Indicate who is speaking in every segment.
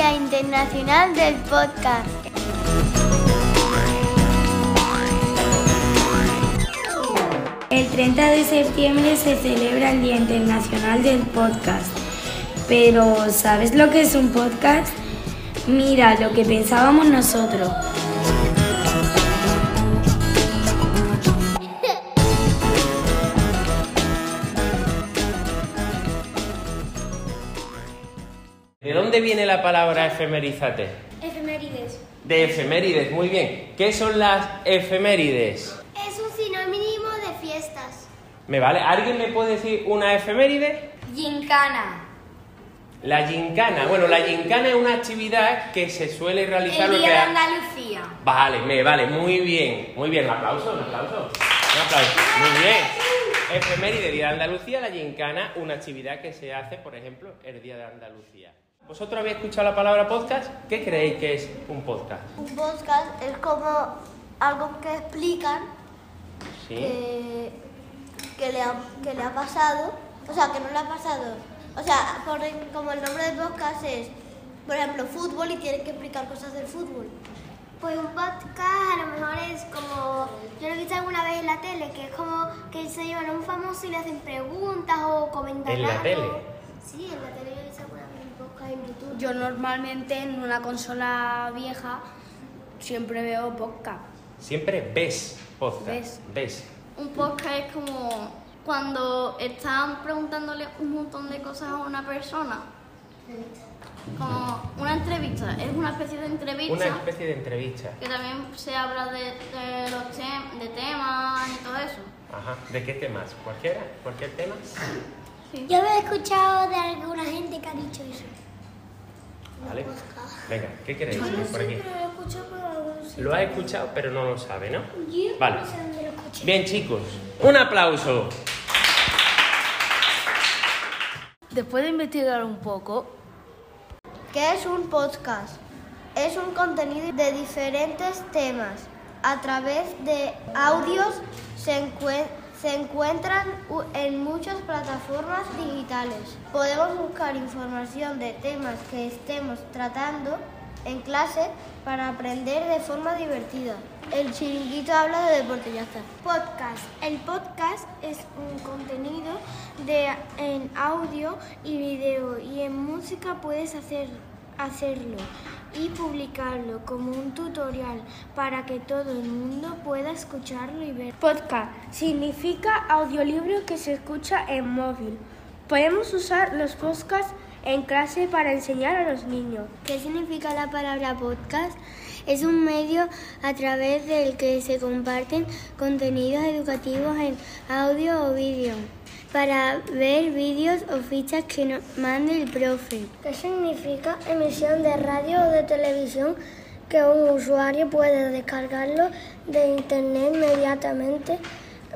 Speaker 1: Episodio 1. Día Internacional del Podcast.
Speaker 2: El 30 de septiembre se celebra el Día Internacional del Podcast. Pero, ¿sabes lo que es un podcast? Mira, lo que pensábamos nosotros.
Speaker 3: ¿De dónde viene la palabra efemerízate?
Speaker 1: Efemérides.
Speaker 3: De efemérides, muy bien. ¿Qué son las efemérides?
Speaker 1: Es un sinónimo de fiestas.
Speaker 3: ¿Me vale? ¿Alguien me puede decir una efeméride?
Speaker 2: Gincana.
Speaker 3: La gincana. Bueno, la gincana es una actividad que se suele realizar...
Speaker 2: El Día de Andalucía.
Speaker 3: Vale, me vale, muy bien. Muy bien, un aplauso, un aplauso. Un aplauso. Muy bien. Efeméride, Día de Andalucía, la gincana, una actividad que se hace, por ejemplo, el Día de Andalucía. ¿Vosotros habéis escuchado la palabra podcast? ¿Qué creéis que es un podcast?
Speaker 1: Un podcast es como algo que explican
Speaker 3: ¿Sí?
Speaker 1: que, que le ha, que le ha pasado, o sea, que no le ha pasado. O sea, por como el nombre del podcast es, por ejemplo, fútbol y tienen que explicar cosas del fútbol. Pues un podcast a lo mejor es como, yo lo he visto alguna vez en la tele, que es como que se llevan a un famoso y le hacen preguntas o comentan
Speaker 3: ¿En la
Speaker 1: algo.
Speaker 3: tele?
Speaker 1: Sí, en la tele yo he visto alguna vez podcast en YouTube.
Speaker 2: Yo normalmente en una consola vieja siempre veo podcast.
Speaker 3: Siempre ves podcast.
Speaker 2: Ves.
Speaker 3: Ves.
Speaker 4: Un podcast es como cuando están preguntándole un montón de cosas a una persona. Como una entrevista, es una especie de entrevista
Speaker 3: Una especie de entrevista.
Speaker 4: que también se habla de, de los tem- de temas y todo eso.
Speaker 3: Ajá. ¿De qué temas? ¿Cualquiera? ¿Cualquier tema?
Speaker 1: Yo lo he escuchado de alguna gente que ha dicho eso.
Speaker 3: Vale. Venga, ¿qué queréis? Por aquí.
Speaker 1: lo he escuchado por algunos
Speaker 3: Lo ha escuchado, pero no lo sabe, ¿no?
Speaker 1: Yo
Speaker 3: Vale.
Speaker 1: no sé dónde lo escuché.
Speaker 3: Bien, chicos. Un aplauso.
Speaker 2: Después de investigar un poco,
Speaker 1: ¿Qué es un podcast? Es un contenido de diferentes temas. A través de audios se, encue- se encuentran en muchas plataformas digitales. Podemos buscar información de temas que estemos tratando en clase para aprender de forma divertida. El chiringuito habla de deporte. Podcast. El podcast es un contenido de, en audio y video y en música puedes hacer, hacerlo y publicarlo como un tutorial para que todo el mundo pueda escucharlo y ver. Podcast significa audiolibro que se escucha en móvil. Podemos usar los podcasts en clase para enseñar a los niños. ¿Qué significa la palabra podcast? Es un medio a través del que se comparten contenidos educativos en audio o vídeo para ver vídeos o fichas que nos mande el profe. ¿Qué significa emisión de radio o de televisión? Que un usuario puede descargarlo de internet inmediatamente,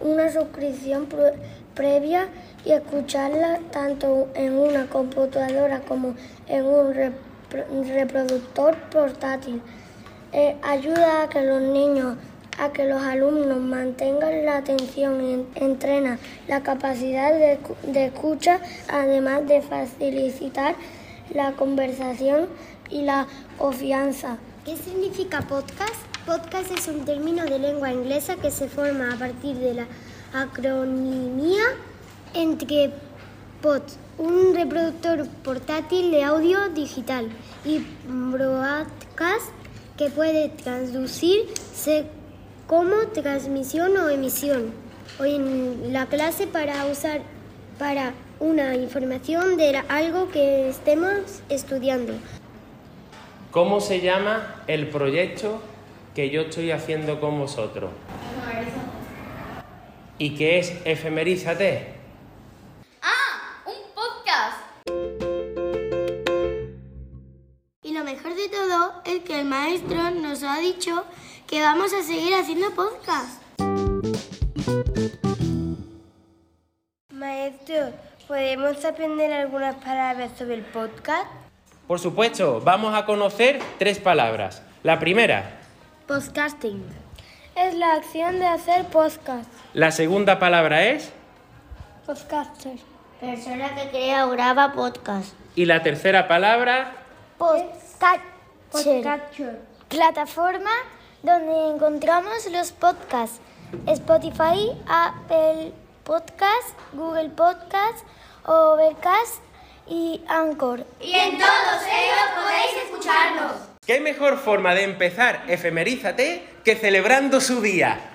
Speaker 1: una suscripción pr- previa y escucharla tanto en una computadora como en un repro- reproductor portátil. Eh, ayuda a que los niños, a que los alumnos mantengan la atención y en- entrena la capacidad de, de escucha, además de facilitar la conversación y la confianza. ¿Qué significa podcast? Podcast es un término de lengua inglesa que se forma a partir de la acronimia entre pod, un reproductor portátil de audio digital, y broadcast, que puede traducirse como transmisión o emisión. Hoy en la clase para usar para una información de algo que estemos estudiando.
Speaker 3: ¿Cómo se llama el proyecto que yo estoy haciendo con vosotros? ¿Y qué es Efemerízate?
Speaker 4: ¡Ah! ¡Un podcast!
Speaker 1: Y lo mejor de todo es que el maestro nos ha dicho que vamos a seguir haciendo podcast. Maestro, ¿podemos aprender algunas palabras sobre el podcast?
Speaker 3: Por supuesto, vamos a conocer tres palabras. La primera,
Speaker 1: Podcasting. Es la acción de hacer podcast.
Speaker 3: la segunda palabra es
Speaker 1: Podcaster.
Speaker 5: Persona que crea o graba podcast.
Speaker 3: Y la tercera palabra,
Speaker 1: Podcatcher. Plataforma donde encontramos los podcasts. Spotify, Apple Podcast, Google Podcast, Overcast y Anchor.
Speaker 3: ¿Qué mejor forma de empezar Efemerízate que celebrando su día?